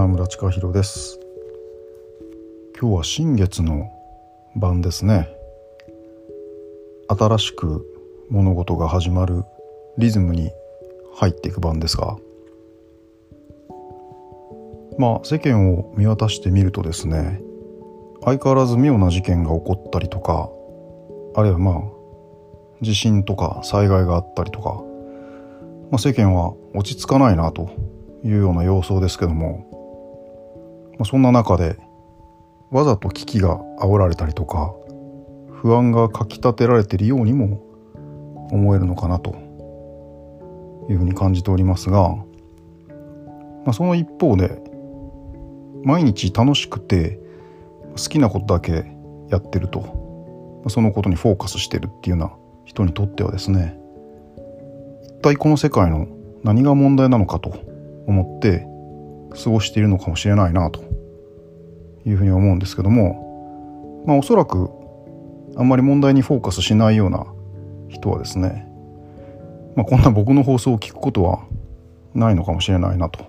花村千佳弘です。今日は新月の晩ですね。新しく物事が始まるリズムに入っていく晩ですが。まあ世間を見渡してみるとですね相変わらず妙な事件が起こったりとかあるいはまあ地震とか災害があったりとか、まあ、世間は落ち着かないなというような様相ですけども、まあ、そんな中でわざと危機が煽られたりとか不安がかきたてられているようにも思えるのかなというふうに感じておりますが、まあ、その一方で毎日楽しくて好きなことだけやってるとそのことにフォーカスしてるっていうような人にとってはですね一体この世界の何が問題なのかと思って過ごしているのかもしれないなというふうに思うんですけどもまあおそらくあんまり問題にフォーカスしないような人はですね、まあ、こんな僕の放送を聞くことはないのかもしれないなと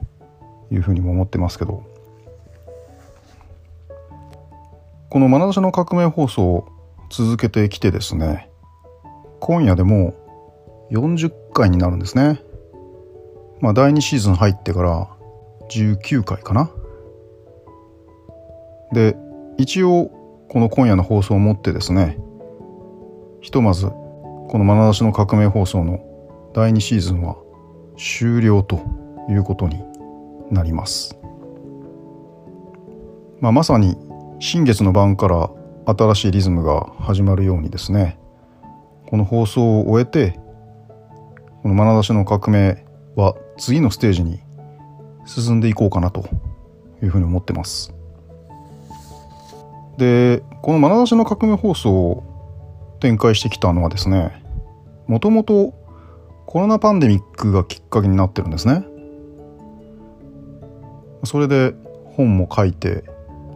いうふうにも思ってますけどこの「眼差しの革命放送」を続けてきてですね今夜でも40回になるんですね。まあ、第2シーズン入ってから19回かな。で、一応、この今夜の放送をもってですね、ひとまず、この眼差しの革命放送の第2シーズンは終了ということになります。まあ、まさに新月の晩から新しいリズムが始まるようにですねこの放送を終えてこの眼差しの革命は次のステージに進んでいこうかなというふうに思ってます。でこの眼差しの革命放送を展開してきたのはですねもともとコロナパンデミックがきっかけになってるんですね。それで本も書いて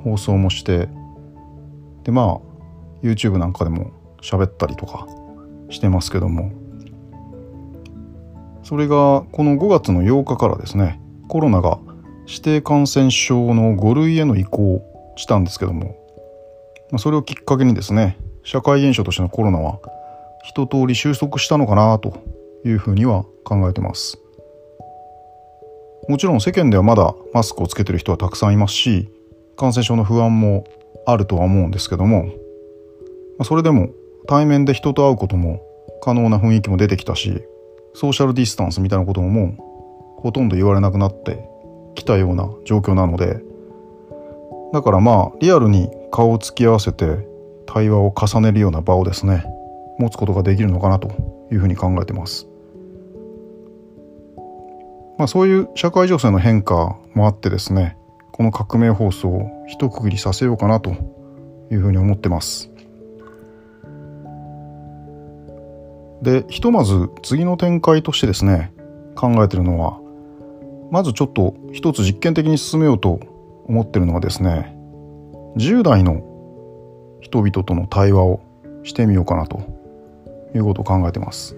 放送もしてでまあ YouTube なんかでも喋ったりとかしてますけどもそれがこの5月の8日からですねコロナが指定感染症の5類への移行したんですけどもまそれをきっかけにですね社会現象としてのコロナは一通り収束したのかなというふうには考えてます。もちろん世間ではまだマスクをつけてる人はたくさんいますし感染症の不安もあるとは思うんですけどもそれでも対面で人と会うことも可能な雰囲気も出てきたしソーシャルディスタンスみたいなことももうほとんど言われなくなってきたような状況なのでだからまあリアルに顔を突き合わせて対話を重ねるような場をですね持つことができるのかなというふうに考えてます。まあそういう社会情勢の変化もあってですねこの革命放送を一区切りさせようかなというふうに思ってます。でひとまず次の展開としてですね考えてるのはまずちょっと一つ実験的に進めようと思ってるのはですね10代の人々との対話をしてみようかなということを考えてます。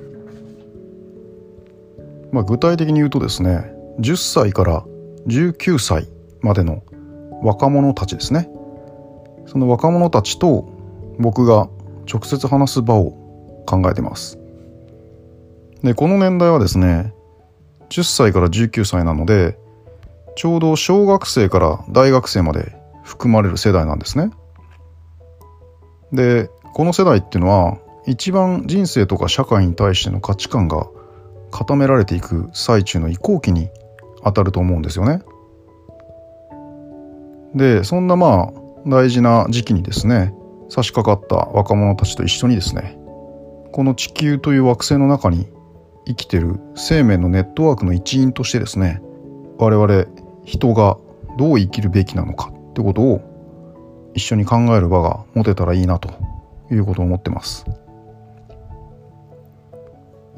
まあ、具体的に言うとですね10歳から19歳までの若者たちですねその若者たちと僕が直接話す場を考えてますでこの年代はですね10歳から19歳なのでちょうど小学生から大学生まで含まれる世代なんですね。でこの世代っていうのは一番人生とか社会に対しての価値観が固められていく最中の移行期に当たると思うんですよね。でそんなまあ大事な時期にですね差し掛かった若者たちと一緒にですねこの地球という惑星の中に生きてる生命のネットワークの一員としてですね我々人がどう生きるべきなのかってことを一緒に考える場が持てたらいいなということを思ってます。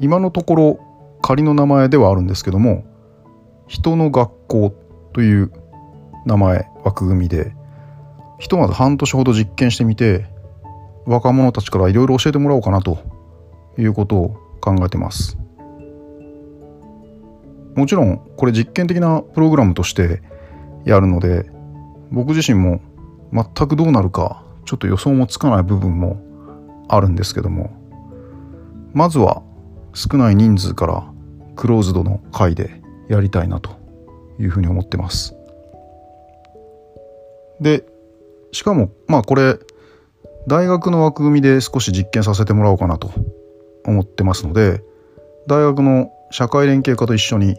今のところ仮の名前ではあるんですけども人の学校という名前枠組みでひとまず半年ほど実験してみて若者たちからいろいろ教えてもらおうかなということを考えてます。もちろんこれ実験的なプログラムとしてやるので僕自身も全くどうなるかちょっと予想もつかない部分もあるんですけどもまずは少ない人数からクローズドの会でやりたいなというふうに思ってます。でしかもまあこれ大学の枠組みで少し実験させてもらおうかなと思ってますので大学の社会連携課と一緒に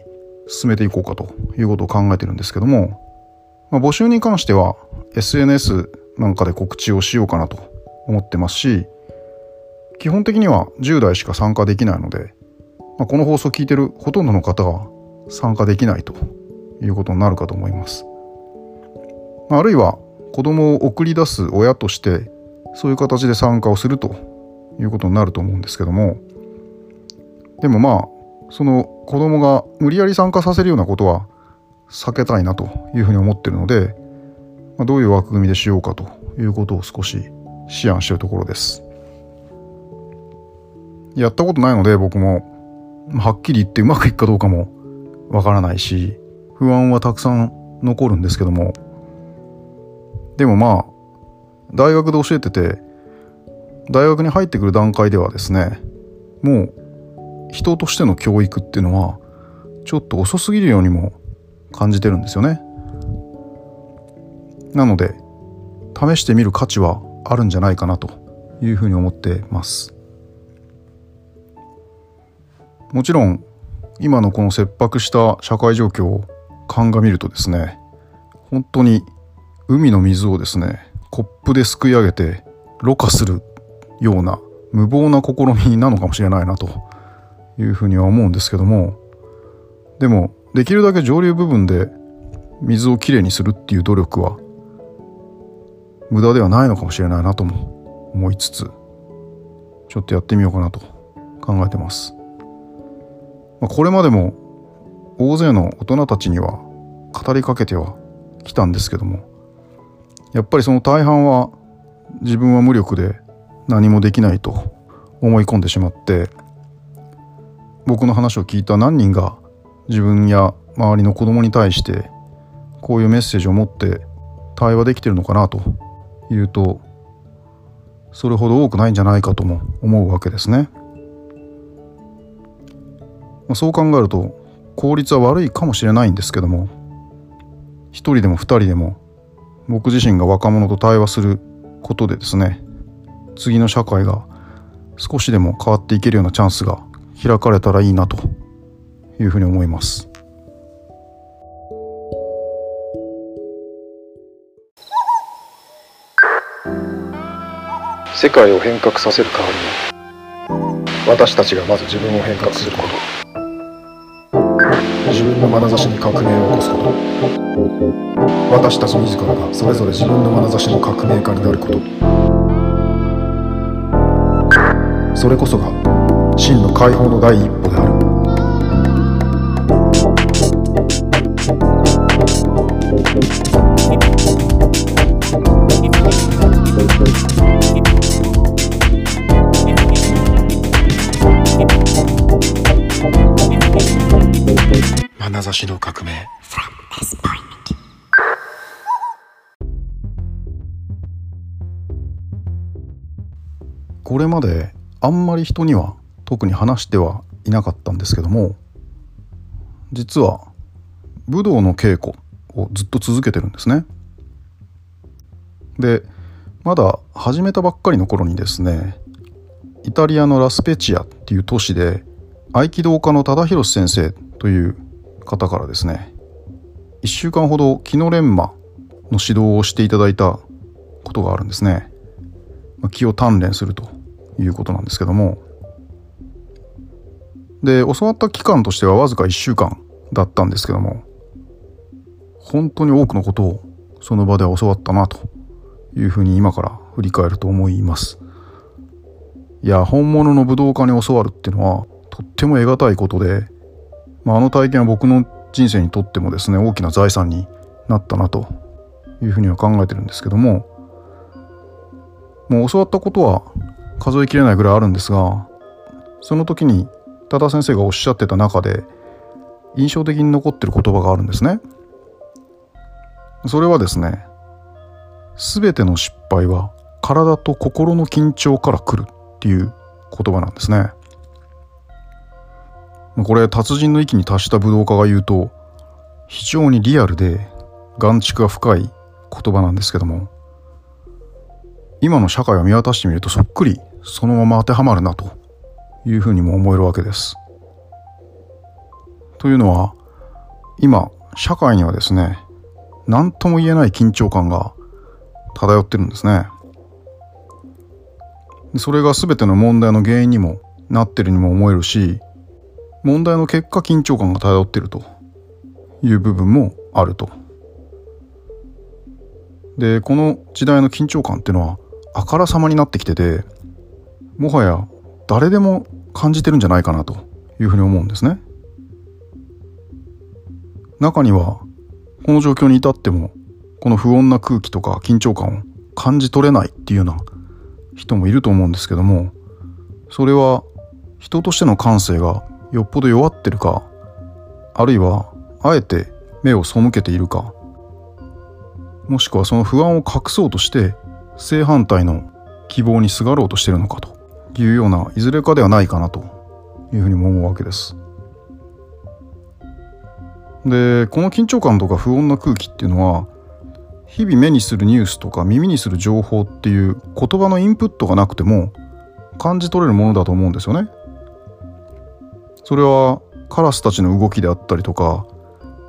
進めていこうかということを考えてるんですけども、まあ、募集に関しては SNS なんかで告知をしようかなと思ってますし基本的には10代しか参加できないので、まあ、この放送を聞いてるほとんどの方は参加できないということになるかと思います。あるいは子供を送り出す親としてそういう形で参加をするということになると思うんですけどもでもまあその子供が無理やり参加させるようなことは避けたいなというふうに思ってるので、まあ、どういう枠組みでしようかということを少し思案しているところです。やったことないので僕もはっきり言ってうまくいくかどうかもわからないし不安はたくさん残るんですけどもでもまあ大学で教えてて大学に入ってくる段階ではですねもう人としての教育っていうのはちょっと遅すぎるようにも感じてるんですよね。なので試してみる価値はあるんじゃないかなというふうに思ってます。もちろん今のこの切迫した社会状況を鑑みるとですね本当に海の水をですねコップですくい上げてろ過するような無謀な試みなのかもしれないなというふうには思うんですけどもでもできるだけ上流部分で水をきれいにするっていう努力は無駄ではないのかもしれないなとも思いつつちょっとやってみようかなと考えてます。まあ、これまでも大勢の大人たちには語りかけてはきたんですけどもやっぱりその大半は自分は無力で何もできないと思い込んでしまって僕の話を聞いた何人が自分や周りの子供に対してこういうメッセージを持って対話できてるのかなというとそれほど多くないんじゃないかとも思うわけですね。まあ、そう考えると効率は悪いかもしれないんですけども一人でも二人でも僕自身が若者と対話することでですね次の社会が少しでも変わっていけるようなチャンスが開かれたらいいなというふうに思います。世界を変革させる代わりに私たちがまず自分を変革すること。自分の眼差しに革命を起こすこと。私たち自らがそれぞれ自分の眼差しの革命家になること。それこそが真の解放の第一歩である。眼差しの革命。これまであんまり人には特に話してはいなかったんですけども実は武道の稽古をずっと続けてるんですね。でまだ始めたばっかりの頃にですねイタリアのラスペチアっていう都市で合気道家の忠宏先生という方からですね1週間ほど気の錬磨の指導をしていただいたことがあるんですね気を鍛錬するということなんですけどもで教わった期間としてはわずか1週間だったんですけども本当に多くのことをその場では教わったなというふうに今から振り返ると思います。いや本物の武道家に教わるっていうのはとっても得難いことでまあ、あの体験は僕の人生にとってもですね大きな財産になったなというふうには考えてるんですけどももう教わったことは数えきれないぐらいあるんですがその時に多田先生がおっしゃってた中で印象的に残ってる言葉があるんですね。それはですね全ての失敗は体と心の緊張から来るっていう言葉なんですねこれ達人の域に達した武道家が言うと非常にリアルで眼蓄が深い言葉なんですけども今の社会を見渡してみるとそっくりそのまま当てはまるなというふうにも思えるわけです。というのは今社会にはですね何とも言えない緊張感が漂ってるんですね。それが全ての問題の原因にもなってるにも思えるし問題の結果緊張感が漂ってるという部分もあると。でこの時代の緊張感っていうのはあからさまになってきててもはや誰でも感じてるんじゃないかなというふうに思うんですね。中にはこの状況に至ってもこの不穏な空気とか緊張感を感じ取れないっていうような人もいると思うんですけどもそれは人としての感性がよっぽど弱ってるかあるいはあえて目を背けているかもしくはその不安を隠そうとして正反対の希望にすがろうとしてるのかというようないずれかではないかなというふうにも思うわけです。でこの緊張感とか不穏な空気っていうのは日々目にするニュースとか耳にする情報っていう言葉のインプットがなくても感じ取れるものだと思うんですよね。それはカラスたちの動きであったりとか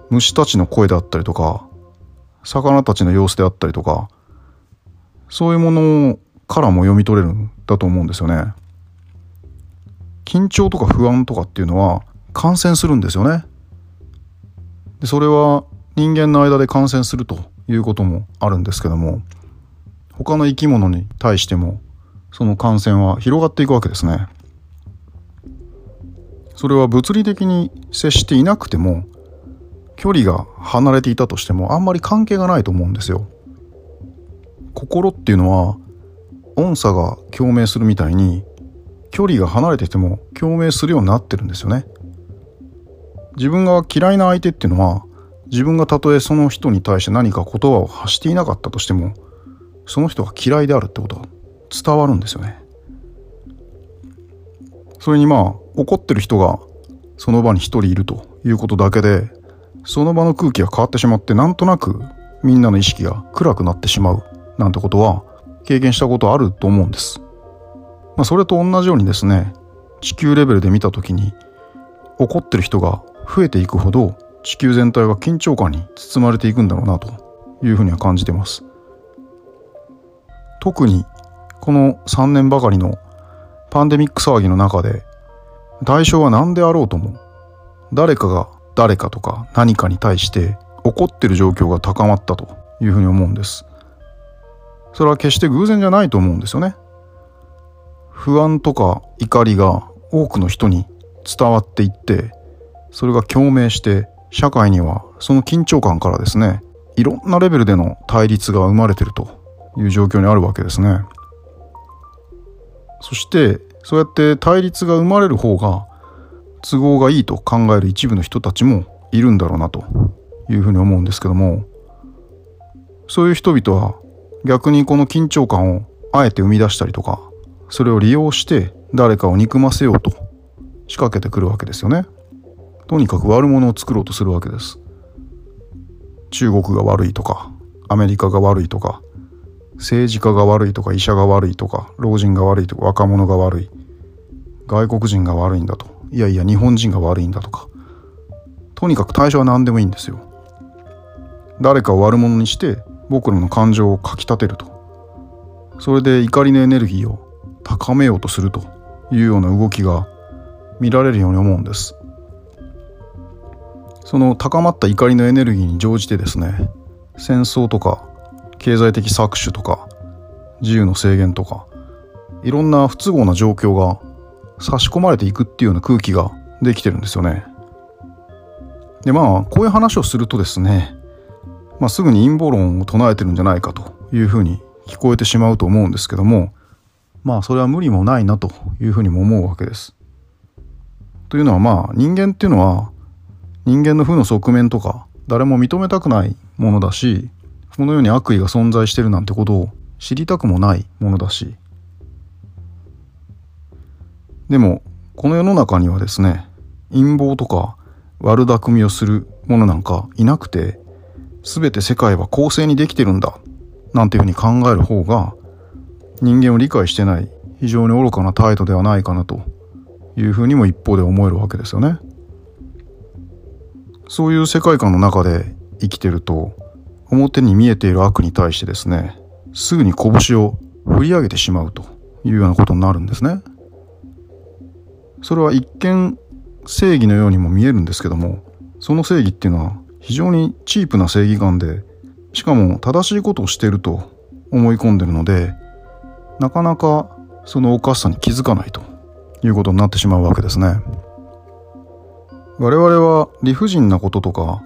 虫たちの声であったりとか魚たちの様子であったりとかそういうものからも読み取れるんだと思うんですよね。緊張とか不安とかっていうのは感染するんですよね。でそれは人間の間で感染するということもあるんですけども他の生き物に対してもその感染は広がっていくわけですね。それは物理的に接していなくても距離が離れていたとしてもあんまり関係がないと思うんですよ。心っていうのは音差が共鳴するみたいに距離が離れてても共鳴するようになってるんですよね。自分が嫌いな相手っていうのは自分がたとえその人に対して何か言葉を発していなかったとしてもその人が嫌いであるってことは伝わるんですよね。それにまあ怒ってる人がその場に一人いるということだけでその場の空気が変わってしまってなんとなくみんなの意識が暗くなってしまうなんてことは経験したことあると思うんです。まあ、それと同じようにですね地球レベルで見た時に怒ってる人が増えていくほど地球全体が緊張感に包まれていくんだろうなというふうには感じてます。特にこの3年ばかりのパンデミック騒ぎの中で対象は何であろうとも誰かが誰かとか何かに対して怒ってる状況が高まったというふうに思うんです。それは決して偶然じゃないと思うんですよね。不安とか怒りが多くの人に伝わっていってそれが共鳴して社会にはその緊張感からですねいろんなレベルでの対立が生まれてるという状況にあるわけですね。そしてそうやって対立が生まれる方が都合がいいと考える一部の人たちもいるんだろうなというふうに思うんですけどもそういう人々は逆にこの緊張感をあえて生み出したりとかそれを利用して誰かを憎ませようと仕掛けてくるわけですよね。とにかく悪者を作ろうとするわけです。中国が悪いとかアメリカが悪いとか政治家が悪いとか医者が悪いとか老人が悪いとか若者が悪い外国人が悪いんだといやいや日本人が悪いんだとかとにかく対象は何でもいいんですよ。誰かを悪者にして僕らの感情をかきたてると。それで怒りのエネルギーを高めようとするというような動きが見られるように思うんです。その高まった怒りのエネルギーに乗じてですね戦争とか経済的搾取とか自由の制限とかいろんな不都合な状況が差し込まれていくっていうような空気ができてるんですよね。でまあこういう話をするとですねまあ、すぐに陰謀論を唱えてるんじゃないかというふうに聞こえてしまうと思うんですけどもまあそれは無理もないなというふうにも思うわけです。というのはまあ人間っていうのは人間の負の側面とか誰も認めたくないものだしこの世に悪意が存在してるなんてことを知りたくもないものだしでもこの世の中にはですね陰謀とか悪巧みをするものなんかいなくて全て世界は公正にできてるんだなんていうふうに考える方が人間を理解してない非常に愚かな態度ではないかなというふうにも一方で思えるわけですよね。そういう世界観の中で生きてると表に見えている悪に対してですねすぐに拳を振り上げてしまうというようなことになるんですね。それは一見正義のようにも見えるんですけどもその正義っていうのは非常にチープな正義感でしかも正しいことをしていると思い込んでるのでなかなかそのおかしさに気づかないということになってしまうわけですね。我々は理不尽なこととか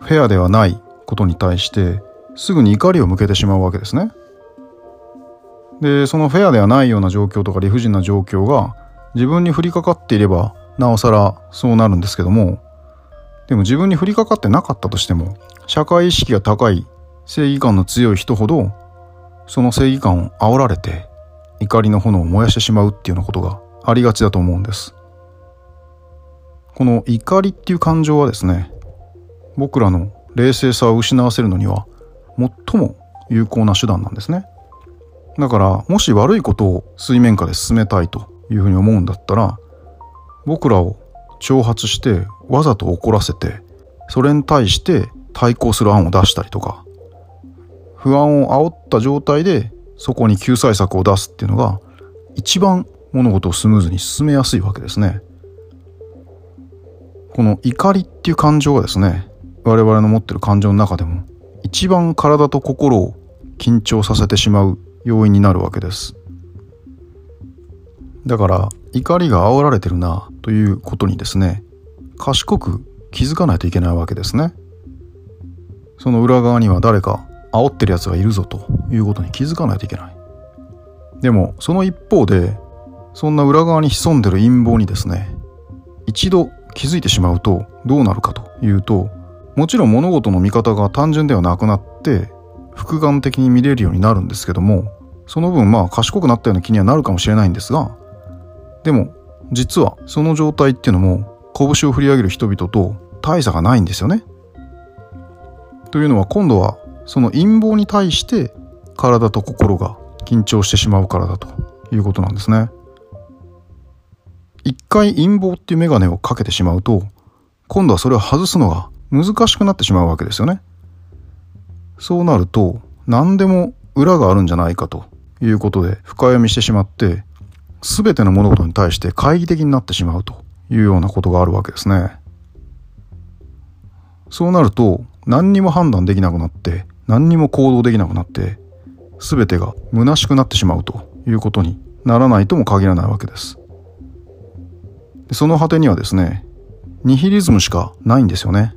フェアではないことに対してすぐに怒りを向けてしまうわけですね。でそのフェアではないような状況とか理不尽な状況が自分に降りかかっていればなおさらそうなるんですけどもでも自分に降りかかってなかったとしても社会意識が高い正義感の強い人ほどその正義感を煽られて怒りの炎を燃やしてしまうっていうようなことがありがちだと思うんです。この怒りっていう感情はですね僕らの冷静さを失わせるのには最も有効な手段なんですね。だからもし悪いことを水面下で進めたいというふうに思うんだったら僕らを挑発してわざと怒らせてそれに対して対抗する案を出したりとか不安を煽った状態でそこに救済策を出すっていうのが一番物事をスムーズに進めやすいわけですね。この怒りっていう感情はですね我々の持ってる感情の中でも一番体と心を緊張させてしまう要因になるわけですだから怒りが煽られてるなということにですね賢く気づかないといけないわけですね。その裏側には誰か煽ってるやつがいるぞということに気づかないといけない。でもその一方でそんな裏側に潜んでる陰謀にですね一度気づいてしまうとどうなるかというともちろん物事の見方が単純ではなくなって複眼的に見れるようになるんですけどもその分まあ賢くなったような気にはなるかもしれないんですがでも実はその状態っていうのも拳を振り上げる人々と大差がないんですよね。というのは今度はその陰謀に対して体と心が緊張してしまうからだということなんですね。一回陰謀っていう眼鏡をかけてしまうと今度はそれを外すのが難しくなってしまうわけですよね。そうなると何でも裏があるんじゃないかということで深読みしてしまって全ての物事に対して懐疑的になってしまうというようなことがあるわけですね。そうなると何にも判断できなくなって何にも行動できなくなって全てが虚しくなってしまうということにならないとも限らないわけです。その果てにはですねニヒリズムしかないんですよね。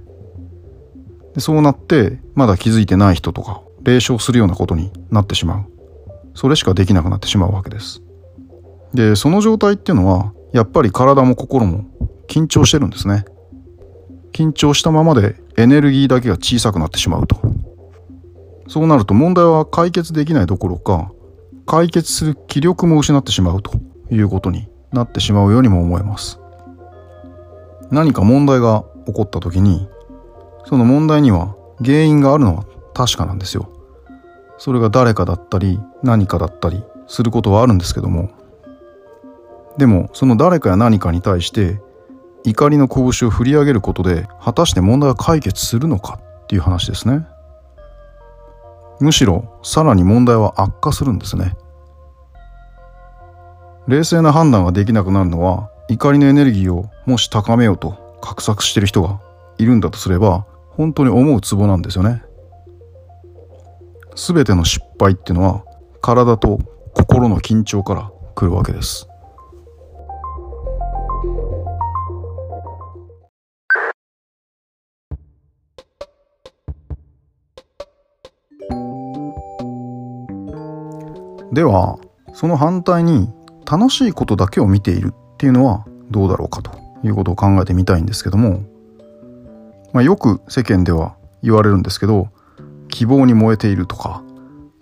でそうなってまだ気づいてない人とか霊障するようなことになってしまう。それしかできなくなってしまうわけです。でその状態っていうのはやっぱり体も心も緊張してるんですね。緊張したままでエネルギーだけが小さくなってしまうと。そうなると問題は解決できないどころか解決する気力も失ってしまうということになってしまうようにも思えます。何か問題が起こった時にその問題には原因があるのは確かなんですよ。それが誰かだったり何かだったりすることはあるんですけどもでもその誰かや何かに対して怒りの拳を振り上げることで果たして問題は解決するのか？っていう話ですね。むしろさらに問題は悪化するんですね。冷静な判断ができなくなるのは怒りのエネルギーをもし高めようと画策してる人がいるんだとすれば本当に思うツボなんですよね。全ての失敗っていうのは体と心の緊張から来るわけです。ではその反対に楽しいことだけを見ているっていうのはどうだろうかということを考えてみたいんですけども、まあ、よく世間では言われるんですけど希望に燃えているとか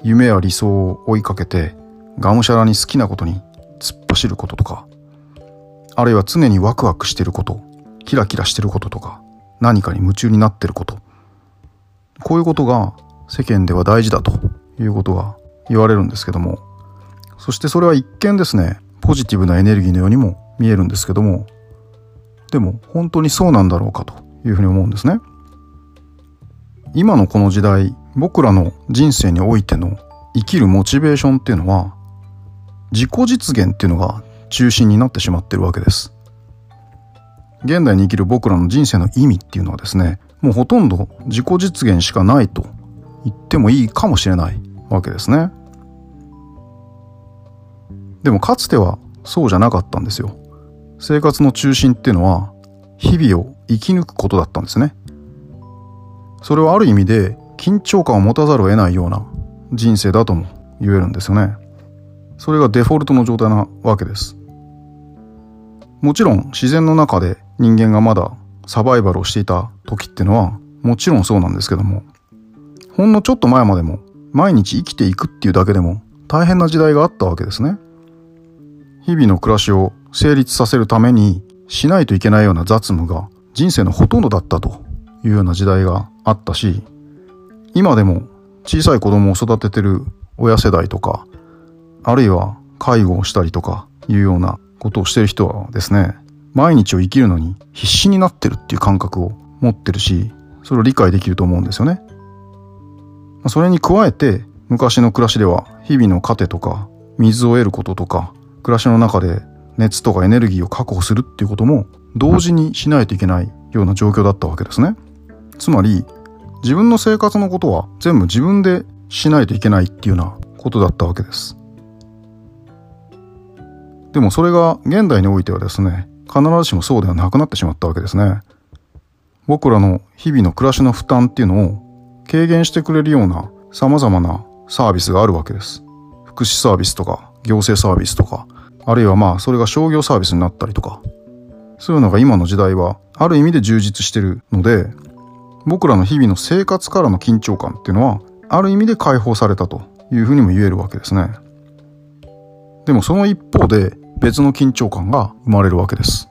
夢や理想を追いかけてがむしゃらに好きなことに突っ走ることとかあるいは常にワクワクしてることキラキラしてることとか何かに夢中になってること。こういうことが世間では大事だということが言われるんですけども。そしてそれは一見ですねポジティブなエネルギーのようにも見えるんですけども。でも本当にそうなんだろうかというふうに思うんですね。今のこの時代僕らの人生においての生きるモチベーションっていうのは自己実現っていうのが中心になってしまってるわけです。現代に生きる僕らの人生の意味っていうのはですねもうほとんど自己実現しかないと言ってもいいかもしれないわけですね。でもかつてはそうじゃなかったんですよ。生活の中心っていうのは日々を生き抜くことだったんですね。それはある意味で緊張感を持たざるを得ないような人生だとも言えるんですよね。それがデフォルトの状態なわけです。もちろん自然の中で人間がまだサバイバルをしていた時ってのはもちろんそうなんですけどもほんのちょっと前までも毎日生きていくっていうだけでも大変な時代があったわけですね。日々の暮らしを成立させるためにしないといけないような雑務が人生のほとんどだったというような時代があったし今でも小さい子供を育ててる親世代とかあるいは介護をしたりとかいうようなことをしてる人はですね毎日を生きるのに必死になってるっていう感覚を持ってるしそれを理解できると思うんですよね。それに加えて昔の暮らしでは日々の糧とか水を得ることとか暮らしの中で熱とかエネルギーを確保するっていうことも同時にしないといけないような状況だったわけですね。つまり自分の生活のことは全部自分でしないといけないっていうようなことだったわけです。でもそれが現代においてはですね、必ずしもそうではなくなってしまったわけですね。僕らの日々の暮らしの負担っていうのを軽減してくれるような様々なサービスがあるわけです。福祉サービスとか行政サービスとか、あるいはまあそれが商業サービスになったりとか、そういうのが今の時代はある意味で充実してるので、僕らの日々の生活からの緊張感っていうのはある意味で解放されたというふうにも言えるわけですね。でもその一方で別の緊張感が生まれるわけです。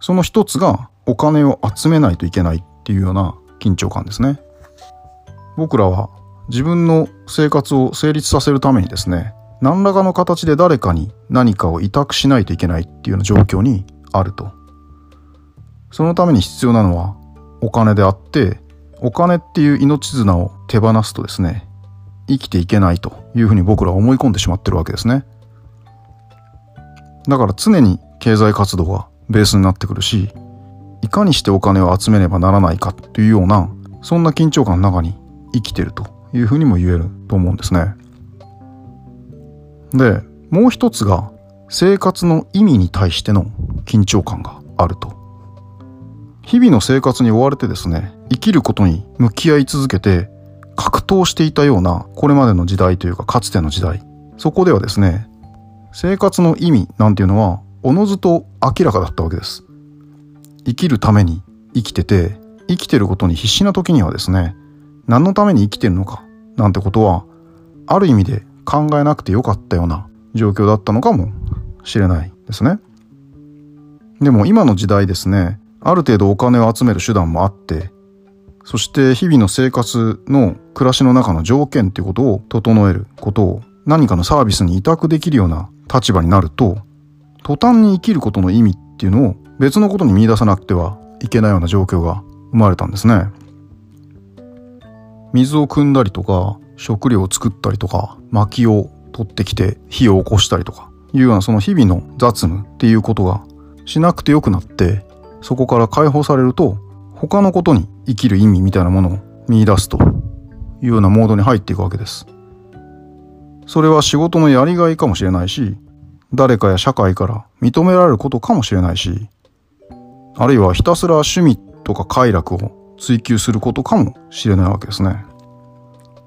その一つがお金を集めないといけないっていうような緊張感ですね。僕らは自分の生活を成立させるためにですね、何らかの形で誰かに何かを委託しないといけないっていうような状況にあると。そのために必要なのはお金であって、お金っていう命綱を手放すとですね、生きていけないというふうに僕らは思い込んでしまってるわけですね。だから常に経済活動がベースになってくるし、いかにしてお金を集めねばならないかというような、そんな緊張感の中に生きてるというふうにも言えると思うんですね。で、もう一つが生活の意味に対しての緊張感があると。日々の生活に追われてですね、生きることに向き合い続けて格闘していたようなこれまでの時代というかかつての時代。そこではですね、生活の意味なんていうのはおのずと明らかだったわけです。生きるために生きてて、生きてることに必死な時にはですね、何のために生きてるのかなんてことは、ある意味で考えなくてよかったような状況だったのかもしれないですね。でも今の時代ですね、ある程度お金を集める手段もあって、そして日々の生活の暮らしの中の条件っていうことを整えることを何かのサービスに委託できるような立場になると、途端に生きることの意味っていうのを別のことに見出さなくてはいけないような状況が生まれたんですね。水を汲んだりとか、食料を作ったりとか、薪を取ってきて火を起こしたりとか、いうようなその日々の雑務っていうことがしなくてよくなって、そこから解放されると、他のことに生きる意味みたいなものを見出すというようなモードに入っていくわけです。それは仕事のやりがいかもしれないし、誰かや社会から認められることかもしれないし、あるいはひたすら趣味とか快楽を追求することかもしれないわけですね。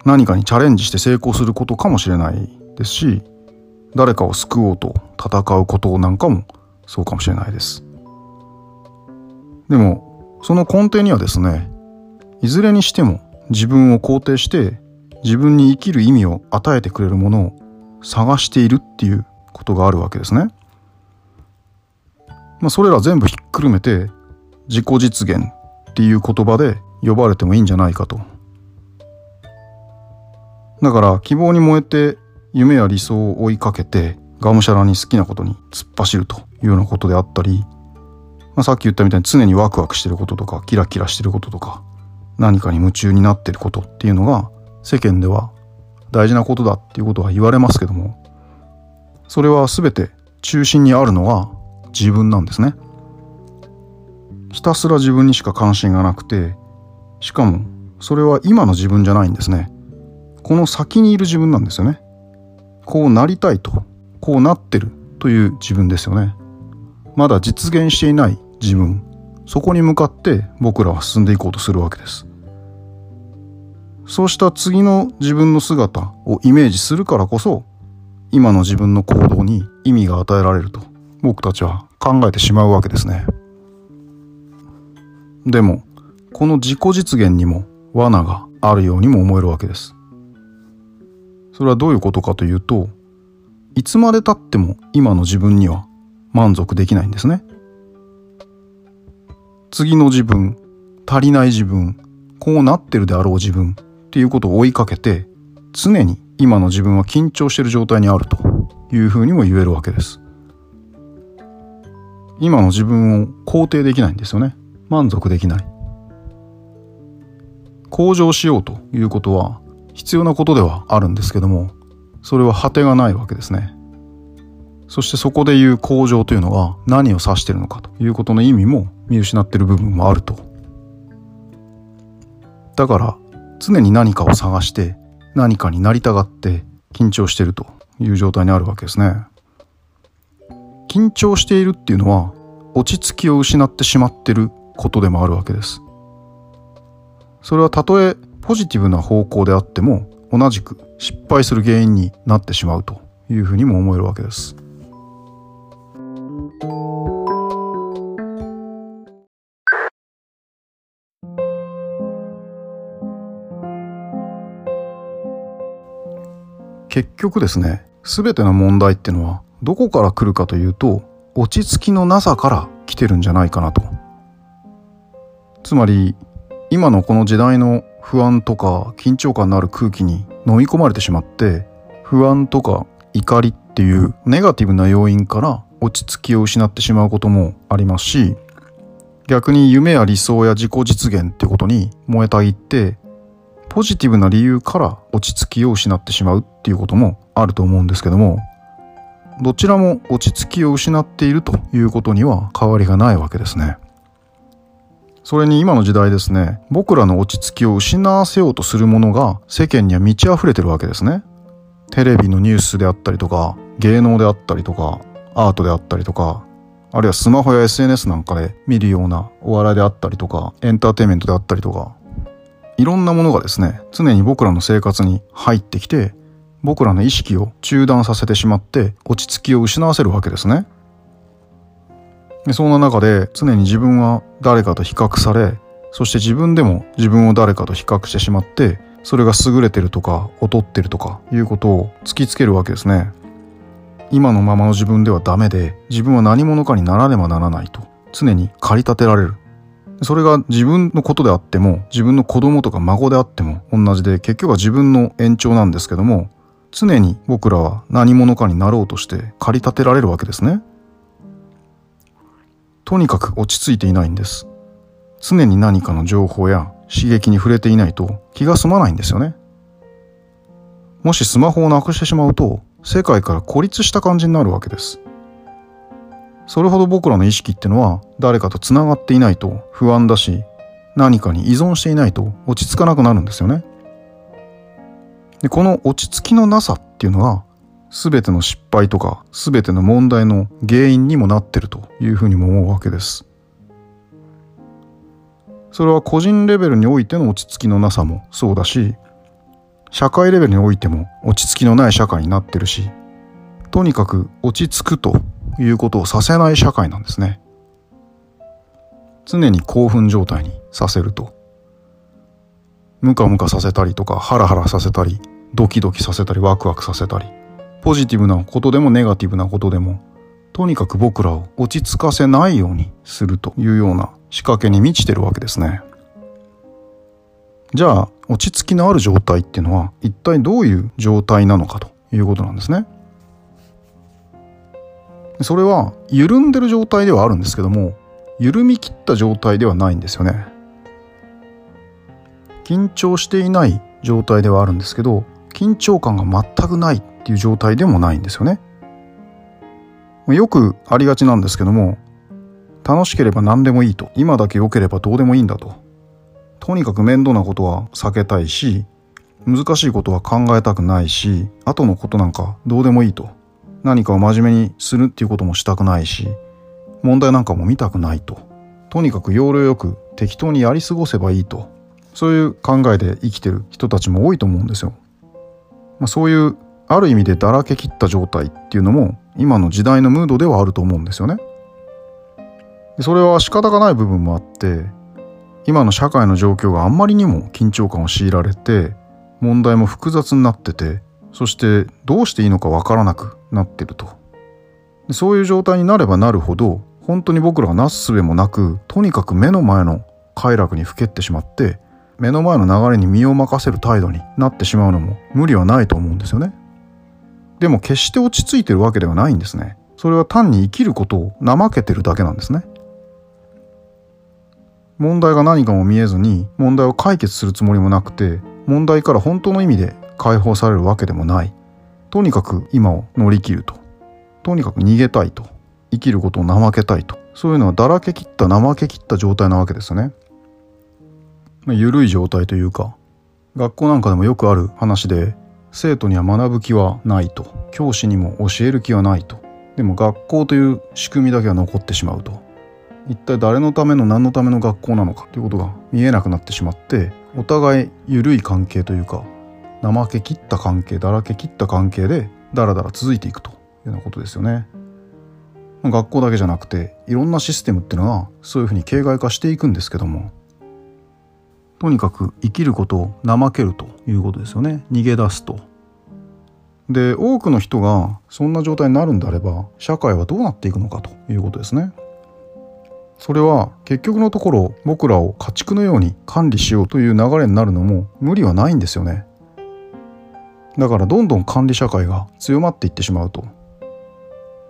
何かにチャレンジして成功することかもしれないですし、誰かを救おうと戦うことなんかもそうかもしれないです。でも、その根底にはですね、いずれにしても自分を肯定して自分に生きる意味を与えてくれるものを探しているっていうことがあるわけですね。まあ、それら全部ひっくるめて自己実現っていう言葉で呼ばれてもいいんじゃないかと。だから希望に燃えて夢や理想を追いかけてがむしゃらに好きなことに突っ走るというようなことであったり、まあ、さっき言ったみたいに常にワクワクしてることとかキラキラしてることとか何かに夢中になってることっていうのが世間では大事なことだっていうことは言われますけどもそれは全て中心にあるのは自分なんですね。ひたすら自分にしか関心がなくてしかもそれは今の自分じゃないんですね。この先にいる自分なんですよね。こうなりたいとこうなってるという自分ですよね。まだ実現していない自分。そこに向かって僕らは進んでいこうとするわけです。そうした次の自分の姿をイメージするからこそ今の自分の行動に意味が与えられると僕たちは考えてしまうわけですね。でもこの自己実現にも罠があるようにも思えるわけです。それはどういうことかというといつまでたっても今の自分には満足できないんですね。次の自分足りない自分こうなってるであろう自分っていうことを追いかけて常に今の自分は緊張している状態にあるというふうにも言えるわけです。今の自分を肯定できないんですよね。満足できない。向上しようということは必要なことではあるんですけどもそれは果てがないわけですね。そしてそこで言う向上というのが何を指しているのかということの意味も見失ってる部分もあると。だから常に何かを探して何かになりたがって緊張してるという状態にあるわけですね。緊張しているっていうのは落ち着きを失ってしまってることでもあるわけです。それはたとえポジティブな方向であっても同じく失敗する原因になってしまうというふうにも思えるわけです。結局ですね全ての問題っていうのはどこから来るかというと落ち着きのなさから来てるんじゃないかなと。つまり今のこの時代の不安とか緊張感のある空気に飲み込まれてしまって不安とか怒りっていうネガティブな要因から落ち着きを失ってしまうこともありますし逆に夢や理想や自己実現ってことに燃えたぎってポジティブな理由から落ち着きを失ってしまうっていうこともあると思うんですけどもどちらも落ち着きを失っているということには変わりがないわけですね。それに今の時代ですね僕らの落ち着きを失わせようとするものが世間には満ち溢れてるわけですね。テレビのニュースであったりとか芸能であったりとかアートであったりとかあるいはスマホや SNS なんかで見るようなお笑いであったりとかエンターテインメントであったりとかいろんなものがですね常に僕らの生活に入ってきて僕らの意識を中断させてしまって落ち着きを失わせるわけですねでそんな中で常に自分は誰かと比較されそして自分でも自分を誰かと比較してしまってそれが優れてるとか劣ってるとかいうことを突きつけるわけですね。今のままの自分ではダメで自分は何者かにならねばならないと常に駆り立てられる。それが自分のことであっても自分の子供とか孫であっても同じで結局は自分の延長なんですけども常に僕らは何者かになろうとして駆り立てられるわけですね。とにかく落ち着いていないんです。常に何かの情報や刺激に触れていないと気が済まないんですよね。もしスマホをなくしてしまうと世界から孤立した感じになるわけです。それほど僕らの意識ってのは誰かと繋がっていないと不安だし何かに依存していないと落ち着かなくなるんですよね。でこの落ち着きのなさっていうのが全ての失敗とか全ての問題の原因にもなってるというふうにも思うわけです。それは個人レベルにおいての落ち着きのなさもそうだし社会レベルにおいても落ち着きのない社会になってるしとにかく落ち着くということをさせない社会なんですね。常に興奮状態にさせると。ムカムカさせたりとかハラハラさせたりドキドキさせたりワクワクさせたりポジティブなことでもネガティブなことでもとにかく僕らを落ち着かせないようにするというような仕掛けに満ちてるわけですね。じゃあ落ち着きのある状態っていうのは一体どういう状態なのかということなんですね。それは緩んでる状態ではあるんですけども緩み切った状態ではないんですよね。緊張していない状態ではあるんですけど緊張感が全くないっていう状態でもないんですよね。よくありがちなんですけども楽しければ何でもいいと今だけ良ければどうでもいいんだととにかく面倒なことは避けたいし難しいことは考えたくないし後のことなんかどうでもいいと何かを真面目にするっていうこともしたくないし問題なんかも見たくないととにかく要領よく適当にやり過ごせばいいとそういう考えで生きてる人たちも多いと思うんですよ。まあ、そういうある意味でだらけきった状態っていうのも今の時代のムードではあると思うんですよね。それは仕方がない部分もあって今の社会の状況があんまりにも緊張感を強いられて問題も複雑になっててそしてどうしていいのかわからなくなってるとそういう状態になればなるほど本当に僕らがなすすべもなくとにかく目の前の快楽にふけってしまって目の前の流れに身を任せる態度になってしまうのも無理はないと思うんですよねでも決して落ち着いてるわけではないんですね。それは単に生きることを怠けてるだけなんですね。問題が何かも見えずに問題を解決するつもりもなくて問題から本当の意味で解放されるわけでもない。とにかく今を乗り切ると。とにかく逃げたいと。生きることを怠けたいと。そういうのはだらけきった怠けきった状態なわけですね。まあ、緩い状態というか学校なんかでもよくある話で生徒には学ぶ気はないと。教師にも教える気はないと。でも学校という仕組みだけは残ってしまうと。一体誰のための何のための学校なのか？ということが見えなくなってしまってお互い緩い関係というか怠けきった関係だらけきった関係でだらだら続いていくと。いうようなことですよね。学校だけじゃなくていろんなシステムっていうのはそういうふうに形骸化していくんですけどもとにかく生きることを怠けるということですよね逃げ出すと。で多くの人がそんな状態になるんであれば社会はどうなっていくのかということですね。それは結局のところ僕らを家畜のように管理しようという流れになるのも無理はないんですよね。だからどんどん管理社会が強まっていってしまうと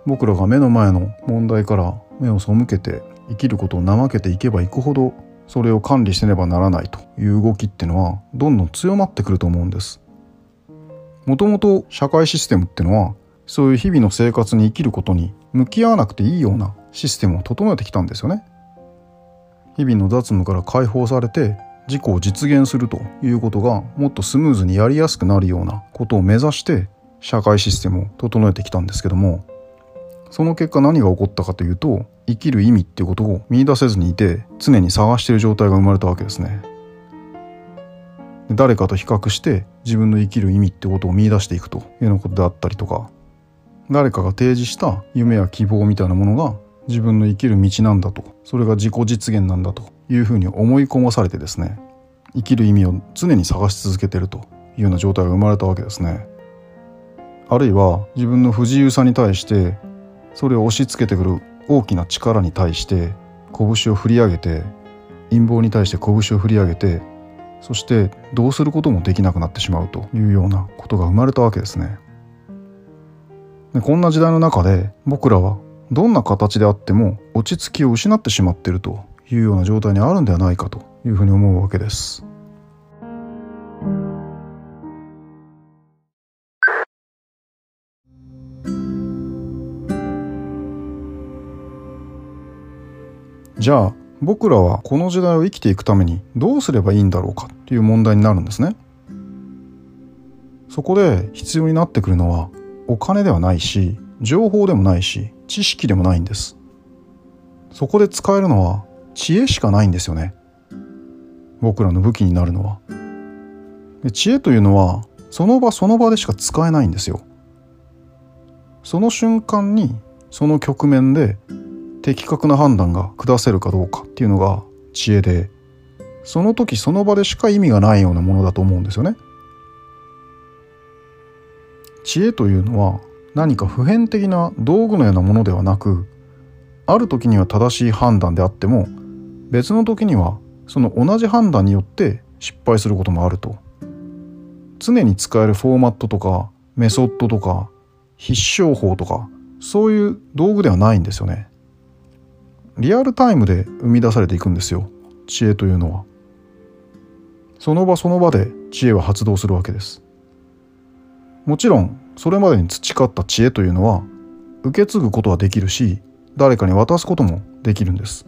僕らが目の前の問題から目を背けて生きることを怠けていけばいくほどそれを管理しねばならないという動きっていうのはどんどん強まってくると思うんです。もともと社会システムっていうのはそういう日々の生活に生きることに向き合わなくていいようなシステムを整えてきたんですよね。日々の雑務から解放されて自己を実現するということがもっとスムーズにやりやすくなるようなことを目指して社会システムを整えてきたんですけどもその結果何が起こったかというと生きる意味っていうことを見出せずにいて常に探している状態が生まれたわけですね。誰かと比較して自分の生きる意味ってことを見出していくというようなことであったりとか誰かが提示した夢や希望みたいなものが自分の生きる道なんだとそれが自己実現なんだというふうに思い込まされてですね生きる意味を常に探し続けてるというような状態が生まれたわけですね。あるいは自分の不自由さに対してそれを押し付けてくる大きな力に対して拳を振り上げて陰謀に対して拳を振り上げてそしてどうすることもできなくなってしまうというようなことが生まれたわけですねでこんな時代の中で僕らはどんな形であっても落ち着きを失ってしまっているというような状態にあるんではないかというふうに思うわけです。じゃあ僕らはこの時代を生きていくためにどうすればいいんだろうかっていう問題になるんですね。そこで必要になってくるのはお金ではないし情報でもないし知識でもないんです。そこで使えるのは知恵しかないんですよね。僕らの武器になるのは。で知恵というのはその場その場でしか使えないんですよ。その瞬間にその局面で的確な判断が下せるかどうかっていうのが知恵でその時その場でしか意味がないようなものだと思うんですよね。知恵というのは何か普遍的な道具のようなものではなくある時には正しい判断であっても別の時にはその同じ判断によって失敗することもあると常に使えるフォーマットとかメソッドとか必勝法とかそういう道具ではないんですよねリアルタイムで生み出されていくんですよ。知恵というのは。その場その場で知恵は発動するわけです。もちろんそれまでに培った知恵というのは受け継ぐことはできるし誰かに渡すこともできるんです。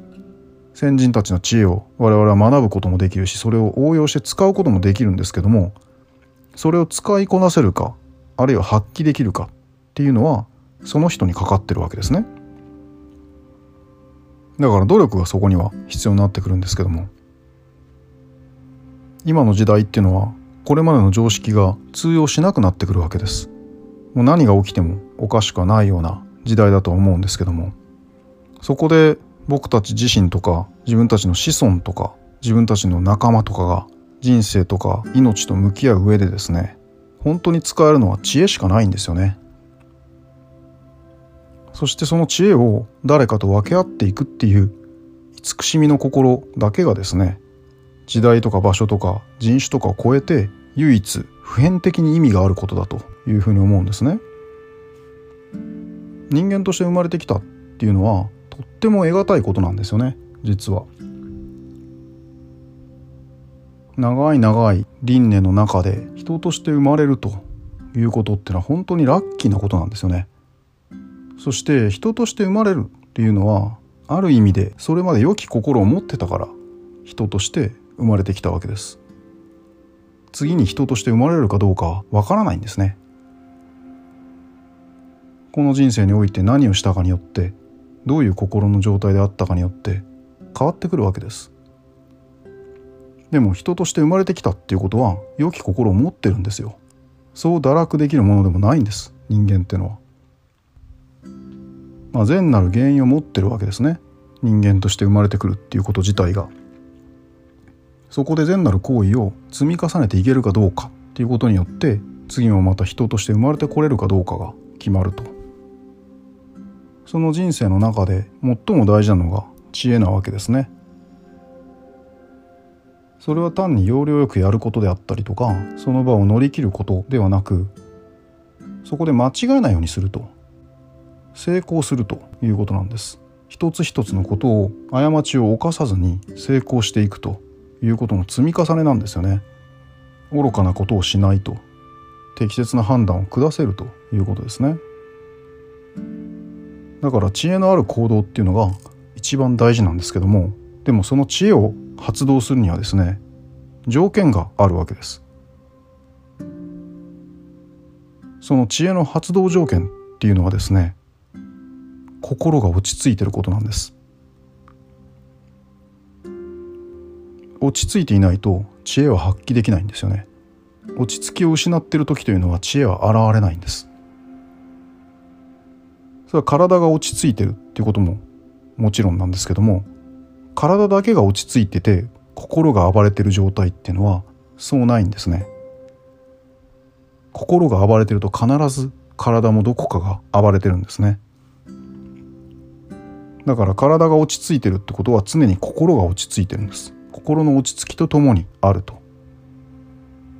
先人たちの知恵を我々は学ぶこともできるしそれを応用して使うこともできるんですけどもそれを使いこなせるかあるいは発揮できるかっていうのはその人にかかってるわけですね。だから努力がそこには必要になってくるんですけども。今の時代っていうのはこれまでの常識が通用しなくなってくるわけです。もう何が起きてもおかしくはないような時代だと思うんですけども。そこで僕たち自身とか自分たちの子孫とか自分たちの仲間とかが人生とか命と向き合う上でですね本当に使えるのは知恵しかないんですよね。そしてその知恵を誰かと分け合っていくっていう慈しみの心だけがですね時代とか場所とか人種とかを超えて唯一普遍的に意味があることだというふうに思うんですね。人間として生まれてきたっていうのはとっても得難いことなんですよね実は。長い長い輪廻の中で人として生まれるということっていうのは本当にラッキーなことなんですよね。そして人として生まれるっていうのはある意味でそれまで良き心を持ってたから人として生まれてきたわけです。次に人として生まれるかどうかわからないんですね。この人生において何をしたかによってどういう心の状態であったかによって変わってくるわけです。でも人として生まれてきたっていうことは良き心を持ってるんですよ。そう堕落できるものでもないんです人間ってのは。まあ善なる原因を持ってるわけですね。人間として生まれてくるっていうこと自体が。そこで善なる行為を積み重ねていけるかどうかっていうことによって次もまた人として生まれてこれるかどうかが決まると。その人生の中で最も大事なのが知恵なわけですね。それは単に要領よくやることであったりとかその場を乗り切ることではなくそこで間違えないようにすると。成功するということなんです。一つ一つのことを過ちを犯さずに成功していくということの積み重ねなんですよね。愚かなことをしないと。適切な判断を下せるということですね。だから知恵のある行動っていうのが一番大事なんですけどもでもその知恵を発動するにはですね条件があるわけです。その知恵の発動条件っていうのはですね心が落ち着いてることなんです。落ち着いていないと知恵は発揮できないんですよね。落ち着きを失っている時というのは知恵は現れないんです。それは体が落ち着いてるっていうことももちろんなんですけども体だけが落ち着いてて心が暴れてる状態っていうのはそうないんですね。心が暴れてると必ず体もどこかが暴れてるんですね。だから体が落ち着いてるってことは常に心が落ち着いてるんです。心の落ち着きとともにあると。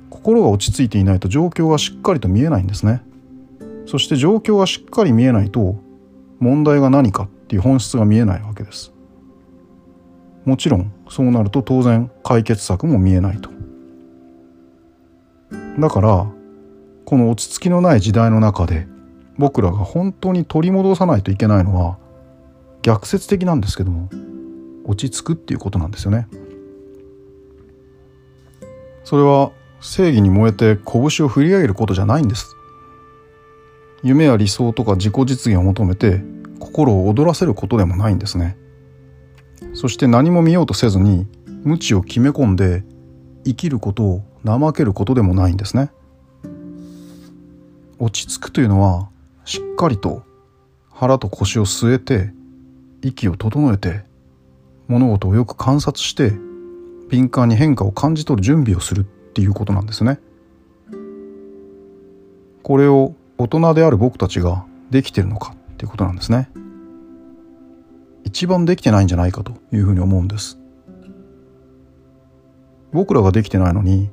心が落ち着いていないと状況がしっかりと見えないんですね。そして状況がしっかり見えないと問題が何かっていう本質が見えないわけです。もちろんそうなると当然解決策も見えないと。だからこの落ち着きのない時代の中で僕らが本当に取り戻さないといけないのは逆説的なんですけども落ち着くっていうことなんですよね。それは正義に燃えて拳を振り上げることじゃないんです。夢や理想とか自己実現を求めて心を躍らせることでもないんですね。そして何も見ようとせずに無知を決め込んで生きることを怠けることでもないんですね。落ち着くというのはしっかりと腹と腰を据えて息を整えて物事をよく観察して敏感に変化を感じ取る準備をするっていうことなんですね。これを大人である僕たちができてるのかっていうことなんですね。一番できてないんじゃないかというふうに思うんです。僕らができてないのに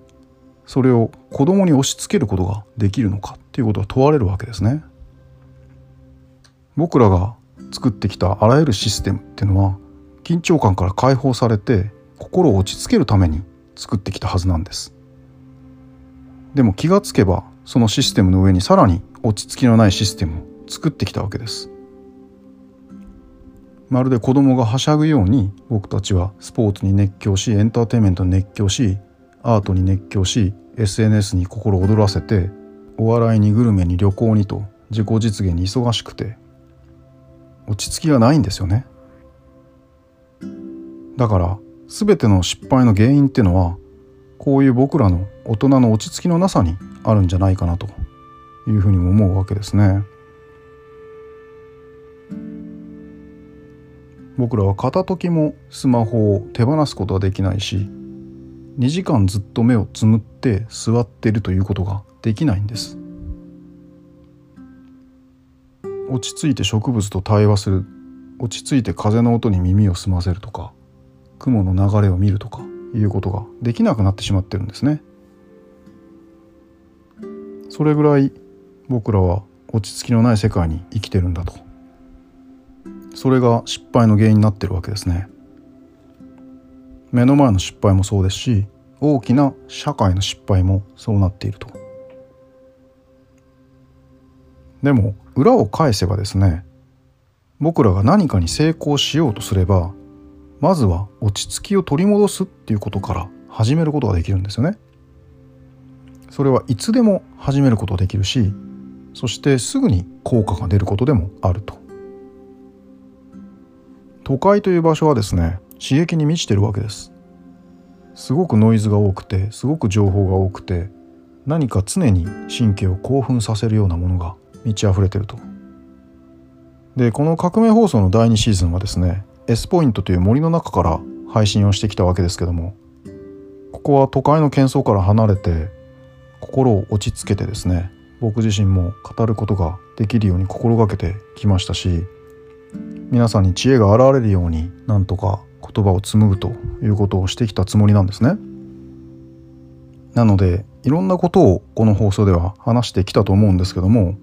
それを子供に押し付けることができるのかっていうことが問われるわけですね。僕らが作ってきたあらゆるシステムっていうのは緊張感から解放されて心を落ち着けるために作ってきたはずなんです。でも気がつけばそのシステムの上にさらに落ち着きのないシステムを作ってきたわけです。まるで子供がはしゃぐように僕たちはスポーツに熱狂しエンターテインメントに熱狂しアートに熱狂し SNS に心躍らせてお笑いにグルメに旅行にと自己実現に忙しくて落ち着きがないんですよねだから全ての失敗の原因っていうのはこういう僕らの大人の落ち着きのなさにあるんじゃないかなというふうにも思うわけですね。僕らは片時もスマホを手放すことはできないし2時間ずっと目をつむって座っているということができないんです落ち着いて植物と対話する。落ち着いて風の音に耳を澄ませるとか。雲の流れを見るとか。いうことができなくなってしまってるんですね。それぐらい僕らは落ち着きのない世界に生きてるんだと。それが失敗の原因になってるわけですね。目の前の失敗もそうですし大きな社会の失敗もそうなっていると。でも裏を返せばですね僕らが何かに成功しようとすればまずは落ち着きを取り戻すっていうことから始めることができるんですよね。それはいつでも始めることができるしそしてすぐに効果が出ることでもあると。都会という場所はですね刺激に満ちてるわけです。すごくノイズが多くてすごく情報が多くて何か常に神経を興奮させるようなものが満ち溢れてると。でこの革命放送の第2シーズンはですね S ポイントという森の中から配信をしてきたわけですけどもここは都会の喧騒から離れて心を落ち着けてですね僕自身も語ることができるように心がけてきましたし皆さんに知恵が現れるようになんとか言葉を紡ぐということをしてきたつもりなんですね。なのでいろんなことをこの放送では話してきたと思うんですけども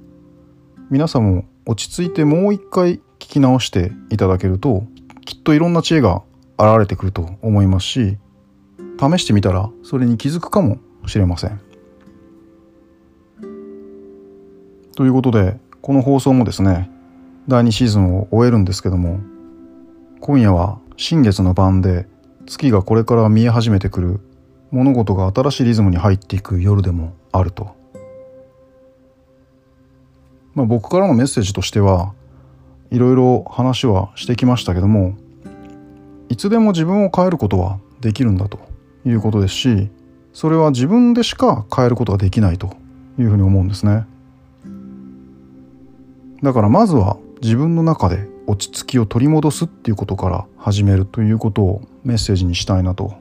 皆さんも落ち着いてもう一回聞き直していただけるときっといろんな知恵が現れてくると思いますし試してみたらそれに気づくかもしれません。ということでこの放送もですね第2シーズンを終えるんですけども今夜は新月の晩で月がこれから見え始めてくる物事が新しいリズムに入っていく夜でもあると。まあ、僕からのメッセージとしてはいろいろ話はしてきましたけどもいつでも自分を変えることはできるんだということですしそれは自分でしか変えることができないというふうに思うんですね。だからまずは自分の中で落ち着きを取り戻すっていうことから始めるということをメッセージにしたいなと。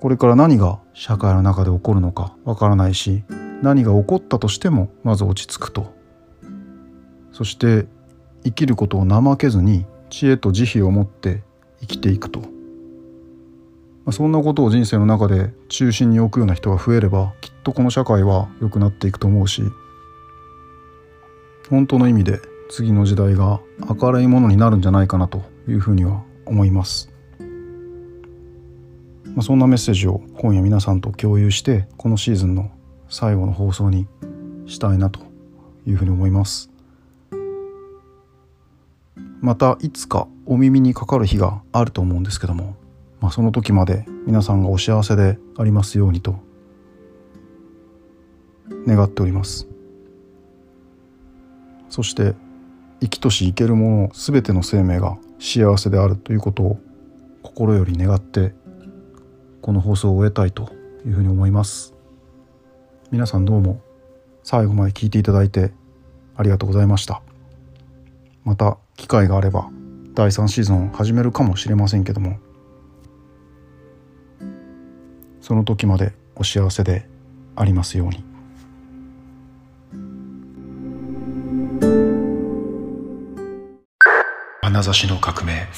これから何が社会の中で起こるのかわからないし何が起こったとしてもまず落ち着くとそして生きることを怠けずに知恵と慈悲を持って生きていくと、まあ、そんなことを人生の中で中心に置くような人が増えればきっとこの社会は良くなっていくと思うし本当の意味で次の時代が明るいものになるんじゃないかなというふうには思います。まあ、そんなメッセージを今夜皆さんと共有してこのシーズンの最後の放送にしたいなというふうに思います。またいつかお耳にかかる日があると思うんですけども、まあ、その時まで皆さんがお幸せでありますようにと願っておりますそして生きとし生けるもの全ての生命が幸せであるということを心より願ってこの放送を終えたいというふうに思います皆さんどうも最後まで聞いていただいてありがとうございました。また機会があれば第3シーズンを始めるかもしれませんけどもその時までお幸せでありますように。眼差しの革命。